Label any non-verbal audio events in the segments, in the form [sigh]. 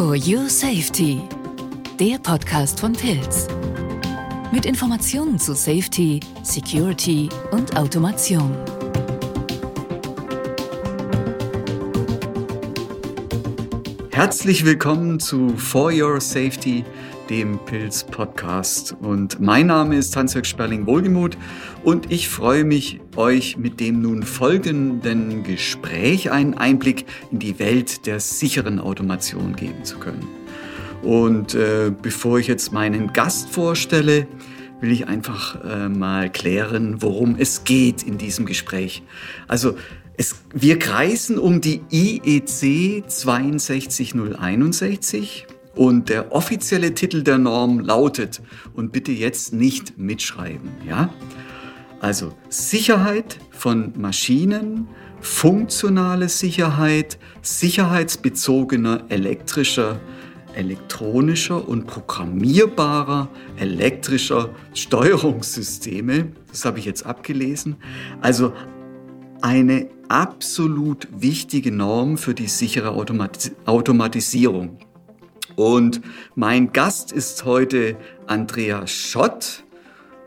For Your Safety, der Podcast von Pilz. Mit Informationen zu Safety, Security und Automation. Herzlich willkommen zu For Your Safety, dem Pilz Podcast. Und mein Name ist Hans-Jörg Sperling-Wohlgemuth und ich freue mich, euch mit dem nun folgenden Gespräch einen Einblick in die Welt der sicheren Automation geben zu können. Und äh, bevor ich jetzt meinen Gast vorstelle, will ich einfach äh, mal klären, worum es geht in diesem Gespräch. Also es, wir kreisen um die IEC 62061 und der offizielle Titel der Norm lautet, und bitte jetzt nicht mitschreiben, ja? Also Sicherheit von Maschinen, funktionale Sicherheit, sicherheitsbezogener elektrischer, elektronischer und programmierbarer elektrischer Steuerungssysteme. Das habe ich jetzt abgelesen. Also eine absolut wichtige Norm für die sichere Automatis Automatisierung. Und mein Gast ist heute Andreas Schott.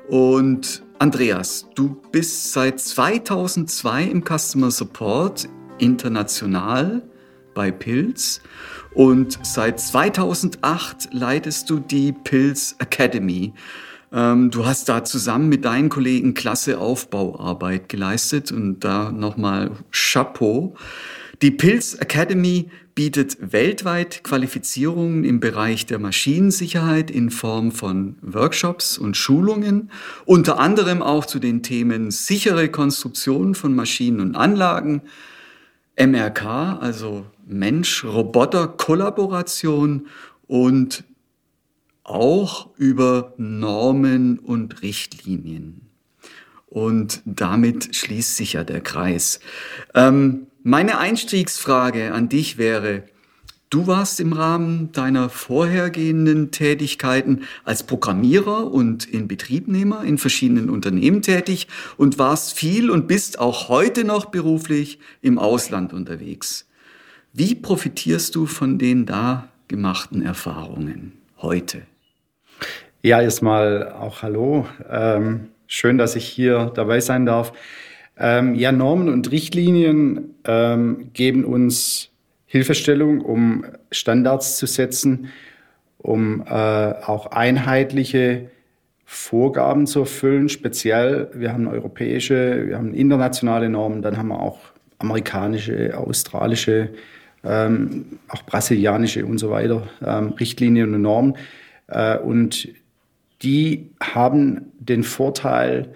Und Andreas, du bist seit 2002 im Customer Support international bei Pilz und seit 2008 leitest du die Pilz Academy. Ähm, du hast da zusammen mit deinen Kollegen klasse Aufbauarbeit geleistet und da nochmal Chapeau. Die Pilz Academy bietet weltweit Qualifizierungen im Bereich der Maschinensicherheit in Form von Workshops und Schulungen, unter anderem auch zu den Themen sichere Konstruktion von Maschinen und Anlagen, MRK, also Mensch-Roboter-Kollaboration und auch über Normen und Richtlinien. Und damit schließt sich ja der Kreis. Ähm, meine Einstiegsfrage an dich wäre, du warst im Rahmen deiner vorhergehenden Tätigkeiten als Programmierer und Inbetriebnehmer in verschiedenen Unternehmen tätig und warst viel und bist auch heute noch beruflich im Ausland unterwegs. Wie profitierst du von den da gemachten Erfahrungen heute? Ja, erstmal auch Hallo. Ähm, schön, dass ich hier dabei sein darf. Ähm, ja, Normen und Richtlinien ähm, geben uns Hilfestellung, um Standards zu setzen, um äh, auch einheitliche Vorgaben zu erfüllen. Speziell, wir haben europäische, wir haben internationale Normen, dann haben wir auch amerikanische, australische, ähm, auch brasilianische und so weiter, ähm, Richtlinien und Normen. Äh, und die haben den Vorteil,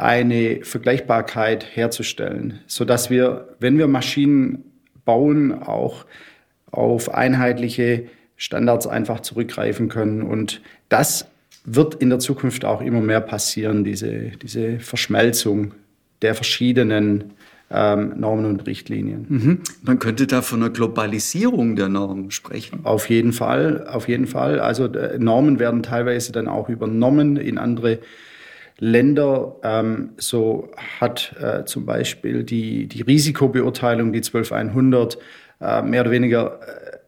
eine Vergleichbarkeit herzustellen, so dass wir, wenn wir Maschinen bauen, auch auf einheitliche Standards einfach zurückgreifen können. Und das wird in der Zukunft auch immer mehr passieren, diese, diese Verschmelzung der verschiedenen ähm, Normen und Richtlinien. Mhm. Man könnte da von einer Globalisierung der Normen sprechen. Auf jeden Fall, auf jeden Fall. Also äh, Normen werden teilweise dann auch übernommen in andere Länder. Ähm, so hat äh, zum Beispiel die, die Risikobeurteilung, die 12100, äh, mehr oder weniger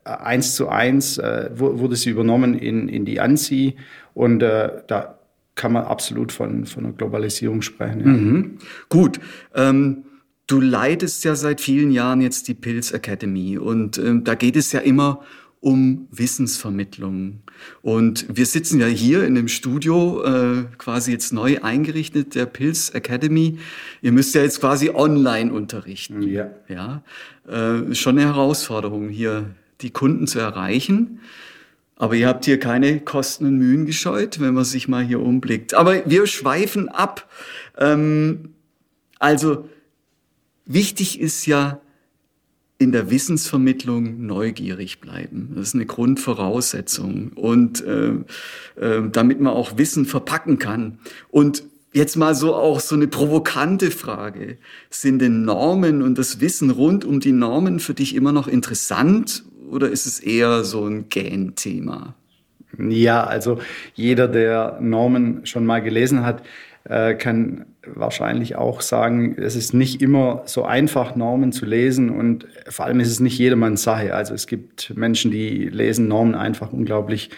äh, eins zu eins äh, wurde sie übernommen in, in die ANSI und äh, da kann man absolut von, von einer Globalisierung sprechen. Ja. Mhm. Gut. Ähm Du leitest ja seit vielen Jahren jetzt die Pilz Academy und ähm, da geht es ja immer um Wissensvermittlung. Und wir sitzen ja hier in dem Studio, äh, quasi jetzt neu eingerichtet, der Pilz Academy. Ihr müsst ja jetzt quasi online unterrichten. Ja. ja? Äh, schon eine Herausforderung, hier die Kunden zu erreichen. Aber ihr habt hier keine Kosten und Mühen gescheut, wenn man sich mal hier umblickt. Aber wir schweifen ab. Ähm, also wichtig ist ja, in der Wissensvermittlung neugierig bleiben. Das ist eine Grundvoraussetzung. Und äh, äh, damit man auch Wissen verpacken kann. Und jetzt mal so auch so eine provokante Frage. Sind denn Normen und das Wissen rund um die Normen für dich immer noch interessant oder ist es eher so ein Gähn-Thema? Ja, also jeder, der Normen schon mal gelesen hat, äh, kann wahrscheinlich auch sagen, es ist nicht immer so einfach, Normen zu lesen und vor allem ist es nicht jedermanns Sache. Also es gibt Menschen, die lesen Normen einfach unglaublich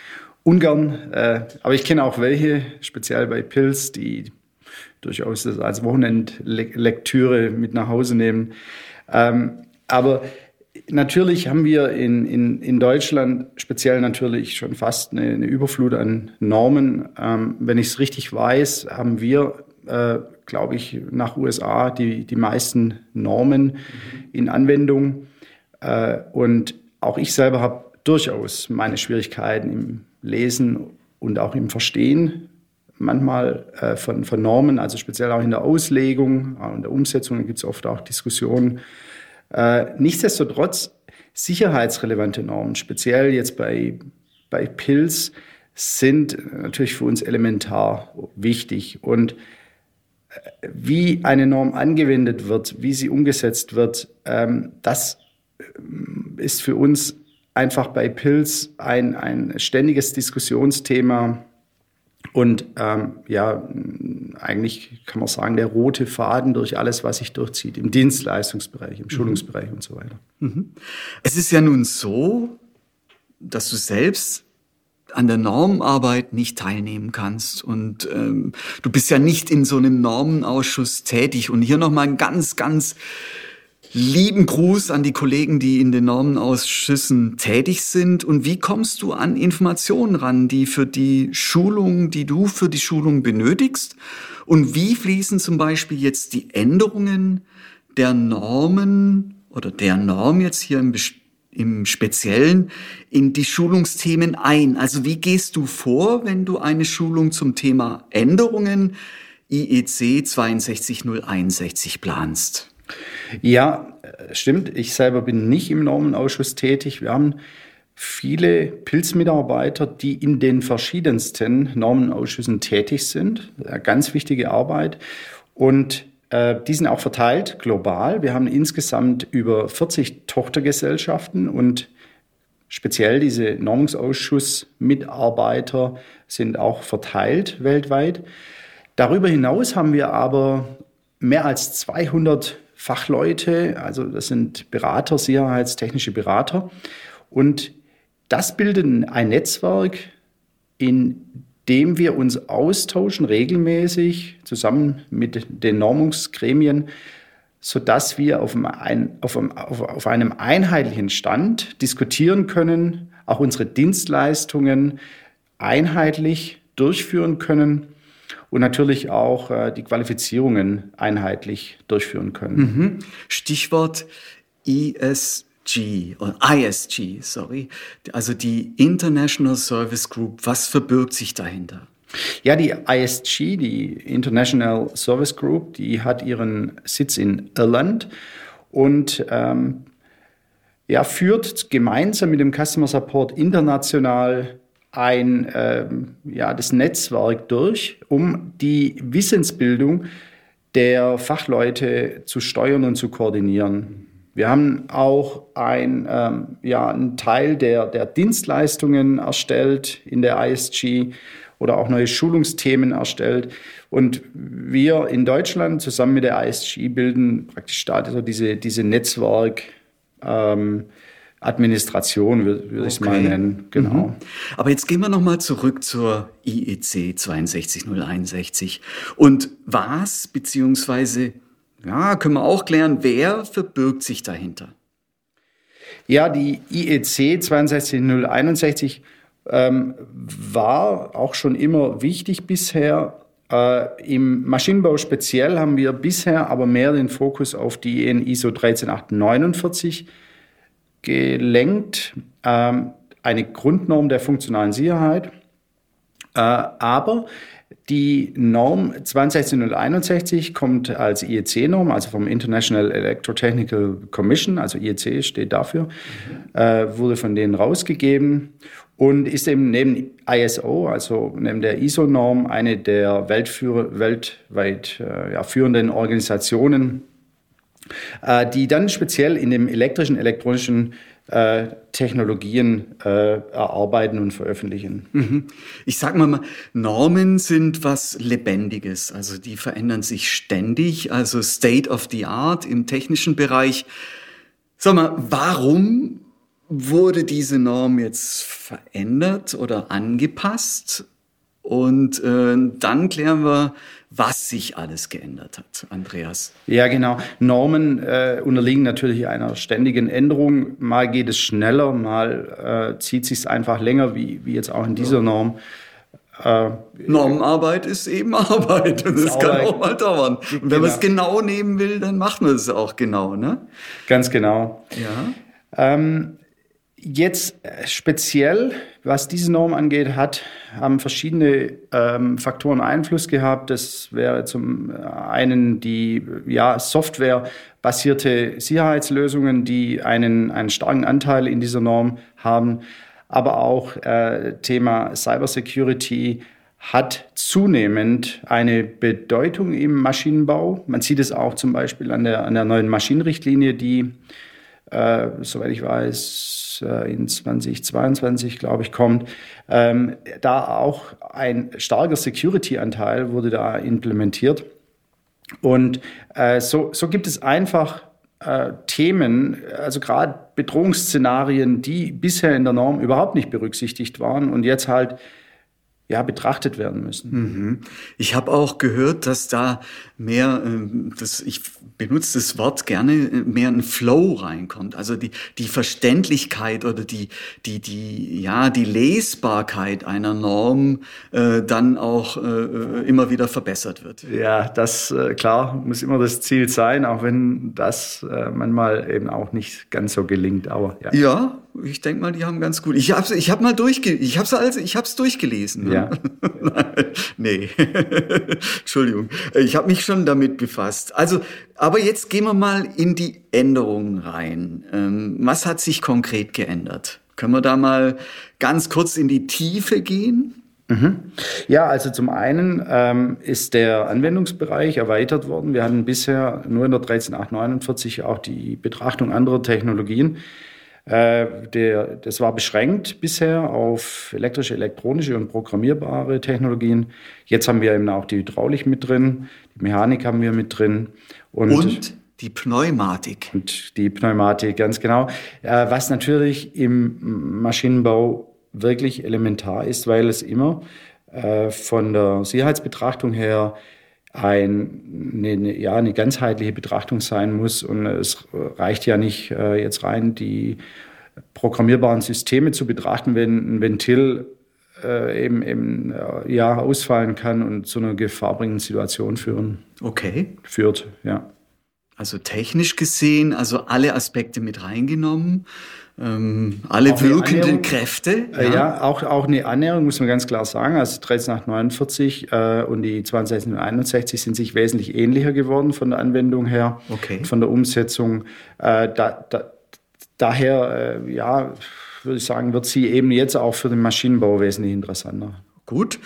ungern. Äh, aber ich kenne auch welche, speziell bei Pilz, die durchaus das als Wochenendlektüre mit nach Hause nehmen. Ähm, aber natürlich haben wir in, in, in Deutschland speziell natürlich schon fast eine, eine Überflut an Normen. Ähm, wenn ich es richtig weiß, haben wir, äh, glaube ich, nach USA die, die meisten Normen mhm. in Anwendung. Äh, und auch ich selber habe durchaus meine Schwierigkeiten im Lesen und auch im Verstehen manchmal äh, von, von Normen, also speziell auch in der Auslegung, in der Umsetzung gibt es oft auch Diskussionen. Äh, nichtsdestotrotz sicherheitsrelevante Normen, speziell jetzt bei, bei Pilz, sind natürlich für uns elementar wichtig. Und äh, wie eine Norm angewendet wird, wie sie umgesetzt wird, ähm, das äh, ist für uns einfach bei Pilz ein, ein ständiges Diskussionsthema und ähm, ja, eigentlich kann man sagen, der rote Faden durch alles, was sich durchzieht, im Dienstleistungsbereich, im mhm. Schulungsbereich und so weiter. Mhm. Es ist ja nun so, dass du selbst an der Normarbeit nicht teilnehmen kannst. Und ähm, du bist ja nicht in so einem Normenausschuss tätig. Und hier nochmal ein ganz, ganz lieben Gruß an die Kollegen, die in den Normenausschüssen tätig sind. Und wie kommst du an Informationen ran, die für die Schulung, die du für die Schulung benötigst? Und wie fließen zum Beispiel jetzt die Änderungen der Normen oder der Norm jetzt hier im, im Speziellen in die Schulungsthemen ein? Also wie gehst du vor, wenn du eine Schulung zum Thema Änderungen IEC 62061 planst? Ja, stimmt. Ich selber bin nicht im Normenausschuss tätig. Wir haben viele Pilzmitarbeiter, die in den verschiedensten Normenausschüssen tätig sind. Eine ganz wichtige Arbeit. Und äh, die sind auch verteilt global. Wir haben insgesamt über 40 Tochtergesellschaften und speziell diese Normungsausschussmitarbeiter sind auch verteilt weltweit. Darüber hinaus haben wir aber mehr als 200 Fachleute, also das sind Berater, sicherheitstechnische Berater. Und das bildet ein Netzwerk, in dem wir uns austauschen regelmäßig zusammen mit den Normungsgremien, sodass wir auf einem, auf, einem, auf einem einheitlichen Stand diskutieren können, auch unsere Dienstleistungen einheitlich durchführen können und natürlich auch äh, die Qualifizierungen einheitlich durchführen können. Mhm. Stichwort ESG oder ISG, sorry, also die International Service Group. Was verbirgt sich dahinter? Ja, die ISG, die International Service Group, die hat ihren Sitz in Irland und ähm, ja, führt gemeinsam mit dem Customer Support international ein, äh, ja, das Netzwerk durch, um die Wissensbildung der Fachleute zu steuern und zu koordinieren. Wir haben auch ein, ähm, ja, einen Teil der, der Dienstleistungen erstellt in der ISG oder auch neue Schulungsthemen erstellt. Und wir in Deutschland zusammen mit der ISG bilden praktisch da also diese, diese Netzwerk. Ähm, Administration, würde würd okay. ich es mal nennen. Genau. Mhm. Aber jetzt gehen wir nochmal zurück zur IEC 62061. Und was, beziehungsweise, ja, können wir auch klären, wer verbirgt sich dahinter? Ja, die IEC 62061 ähm, war auch schon immer wichtig bisher. Äh, Im Maschinenbau speziell haben wir bisher aber mehr den Fokus auf die EN ISO 13849 gelenkt, ähm, eine Grundnorm der funktionalen Sicherheit. Äh, aber die Norm 26061 kommt als IEC-Norm, also vom International Electrotechnical Commission, also IEC steht dafür, mhm. äh, wurde von denen rausgegeben und ist eben neben ISO, also neben der ISO-Norm, eine der weltweit äh, ja, führenden Organisationen äh, die dann speziell in dem elektrischen, elektronischen äh, Technologien äh, erarbeiten und veröffentlichen. Mhm. Ich sage mal, Normen sind was Lebendiges, also die verändern sich ständig, also State of the Art im technischen Bereich. Sag mal, warum wurde diese Norm jetzt verändert oder angepasst? Und äh, dann klären wir, was sich alles geändert hat, Andreas. Ja, genau. Normen äh, unterliegen natürlich einer ständigen Änderung. Mal geht es schneller, mal äh, zieht sich einfach länger, wie, wie jetzt auch in dieser Norm. Äh, Normenarbeit ist eben [laughs] Arbeit und das kann auch mal dauern. Und wenn genau. man es genau nehmen will, dann macht man es auch genau, ne? Ganz genau. Ja. Ähm, Jetzt äh, speziell, was diese Norm angeht, hat, haben verschiedene ähm, Faktoren Einfluss gehabt. Das wäre zum einen die ja, softwarebasierte Sicherheitslösungen, die einen, einen starken Anteil in dieser Norm haben. Aber auch äh, Thema Cybersecurity hat zunehmend eine Bedeutung im Maschinenbau. Man sieht es auch zum Beispiel an der, an der neuen Maschinenrichtlinie, die, äh, soweit ich weiß, äh, in 2022, glaube ich, kommt, ähm, da auch ein starker Security-Anteil wurde da implementiert. Und äh, so, so gibt es einfach äh, Themen, also gerade Bedrohungsszenarien, die bisher in der Norm überhaupt nicht berücksichtigt waren und jetzt halt ja, betrachtet werden müssen. Mhm. Ich habe auch gehört, dass da mehr, äh, das, ich benutze das Wort gerne, äh, mehr ein Flow reinkommt. Also die, die Verständlichkeit oder die, die, die, ja, die Lesbarkeit einer Norm äh, dann auch äh, äh immer wieder verbessert wird. Ja, das, äh, klar, muss immer das Ziel sein, auch wenn das äh, manchmal eben auch nicht ganz so gelingt. Aber ja. Ja, ich denke mal, die haben ganz gut. Ich habe ich hab mal durchge ich habe also ich habe es durchgelesen. Ne? Ja. [laughs] nee. [laughs] Entschuldigung. Ich habe mich schon damit befasst. Also, aber jetzt gehen wir mal in die Änderungen rein. Ähm, was hat sich konkret geändert? Können wir da mal ganz kurz in die Tiefe gehen? Mhm. Ja, also zum einen ähm, ist der Anwendungsbereich erweitert worden. Wir hatten bisher nur in der 13849 auch die Betrachtung anderer Technologien. Äh, der, das war beschränkt bisher auf elektrische, elektronische und programmierbare Technologien. Jetzt haben wir eben auch die Hydraulik mit drin, die Mechanik haben wir mit drin. Und, und die Pneumatik. Und die Pneumatik, ganz genau. Äh, was natürlich im Maschinenbau wirklich elementar ist, weil es immer äh, von der Sicherheitsbetrachtung her ein, eine, ja, eine ganzheitliche Betrachtung sein muss. Und es reicht ja nicht äh, jetzt rein, die programmierbaren Systeme zu betrachten, wenn ein Ventil äh, eben, eben äh, ja, ausfallen kann und zu einer gefahrbringenden Situation führen. Okay. Führt, ja. Also technisch gesehen, also alle Aspekte mit reingenommen ähm, alle auch wirkenden Kräfte. Ja, ja auch, auch eine Annäherung, muss man ganz klar sagen. Also 13849 äh, und die 6261 sind sich wesentlich ähnlicher geworden von der Anwendung her, okay. von der Umsetzung. Äh, da, da, daher, äh, ja, würde ich sagen, wird sie eben jetzt auch für den Maschinenbau wesentlich interessanter. Gut.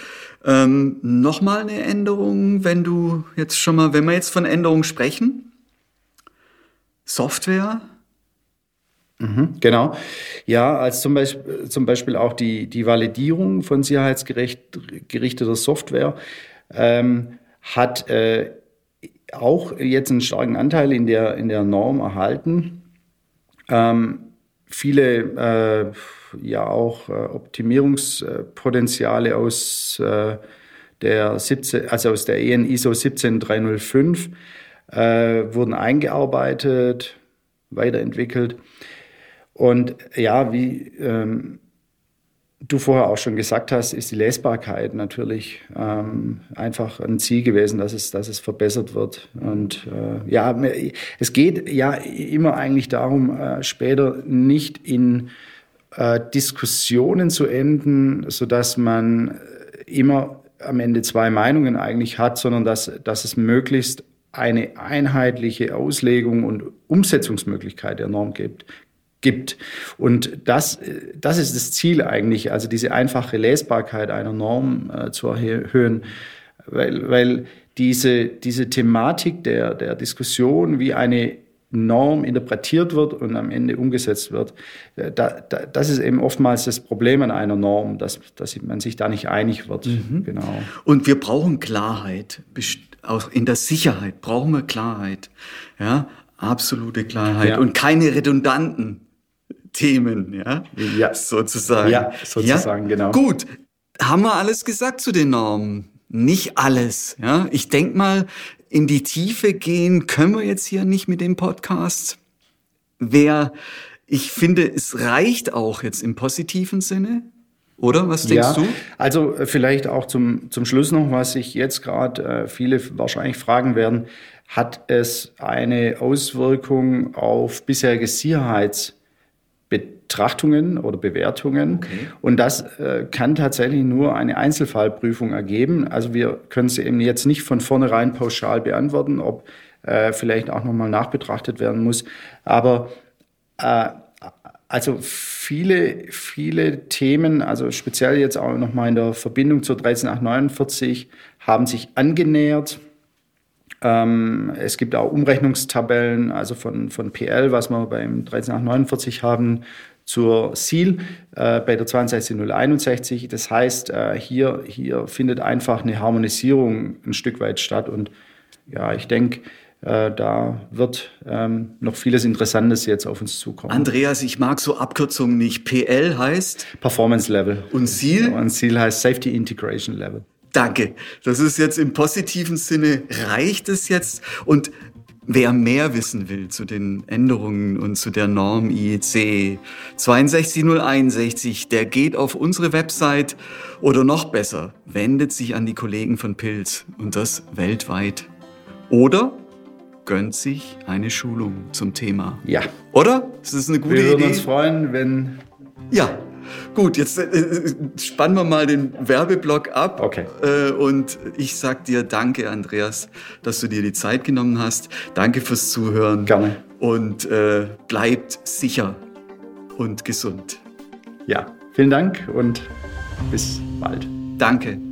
Ähm, Nochmal eine Änderung, wenn du jetzt schon mal, wenn wir jetzt von Änderungen sprechen. Software, Mhm, genau. Ja, als zum Beispiel, zum Beispiel auch die, die Validierung von sicherheitsgerichteter Software ähm, hat äh, auch jetzt einen starken Anteil in der, in der Norm erhalten. Ähm, viele äh, ja auch äh, Optimierungspotenziale aus äh, der 17, also aus der EN ISO 17305 äh, wurden eingearbeitet, weiterentwickelt. Und ja, wie ähm, du vorher auch schon gesagt hast, ist die Lesbarkeit natürlich ähm, einfach ein Ziel gewesen, dass es, dass es verbessert wird. Und äh, ja, es geht ja immer eigentlich darum, äh, später nicht in äh, Diskussionen zu enden, so dass man immer am Ende zwei Meinungen eigentlich hat, sondern dass, dass es möglichst eine einheitliche Auslegung und Umsetzungsmöglichkeit der Norm gibt gibt. Und das, das ist das Ziel eigentlich, also diese einfache Lesbarkeit einer Norm äh, zu erhöhen, weil, weil diese, diese Thematik der, der Diskussion, wie eine Norm interpretiert wird und am Ende umgesetzt wird. Äh, da, da, das ist eben oftmals das Problem an einer Norm, dass, dass man sich da nicht einig wird. Mhm. Genau. Und wir brauchen Klarheit. Auch in der Sicherheit brauchen wir Klarheit. Ja, absolute Klarheit ja. und keine redundanten Themen, ja, ja. sozusagen. Ja, sozusagen, ja? genau. Gut, haben wir alles gesagt zu den Normen? Nicht alles, ja. Ich denke mal, in die Tiefe gehen können wir jetzt hier nicht mit dem Podcast. Wer, ich finde, es reicht auch jetzt im positiven Sinne. Oder was denkst ja, du? Also äh, vielleicht auch zum, zum Schluss noch, was sich jetzt gerade äh, viele wahrscheinlich fragen werden. Hat es eine Auswirkung auf bisherige Sicherheits- Betrachtungen oder Bewertungen. Okay. Und das äh, kann tatsächlich nur eine Einzelfallprüfung ergeben. Also wir können sie eben jetzt nicht von vornherein pauschal beantworten, ob äh, vielleicht auch nochmal nachbetrachtet werden muss. Aber äh, also viele, viele Themen, also speziell jetzt auch nochmal in der Verbindung zur 13849, haben sich angenähert. Ähm, es gibt auch Umrechnungstabellen, also von, von PL, was wir beim 13849 haben, zur SEAL äh, bei der 62061. Das heißt, äh, hier, hier findet einfach eine Harmonisierung ein Stück weit statt. Und ja, ich denke, äh, da wird ähm, noch vieles Interessantes jetzt auf uns zukommen. Andreas, ich mag so Abkürzungen nicht. PL heißt? Performance Level. Und SEAL? Und SEAL heißt Safety Integration Level. Danke. Das ist jetzt im positiven Sinne, reicht es jetzt? Und wer mehr wissen will zu den Änderungen und zu der Norm IEC 62061, der geht auf unsere Website oder noch besser, wendet sich an die Kollegen von Pilz und das weltweit. Oder gönnt sich eine Schulung zum Thema. Ja. Oder? Das ist eine gute Idee. Wir würden uns freuen, wenn ja, Gut, jetzt äh, spannen wir mal den Werbeblock ab. Okay. Äh, und ich sag dir danke, Andreas, dass du dir die Zeit genommen hast. Danke fürs Zuhören. Gerne. Und äh, bleibt sicher und gesund. Ja, vielen Dank und bis bald. Danke.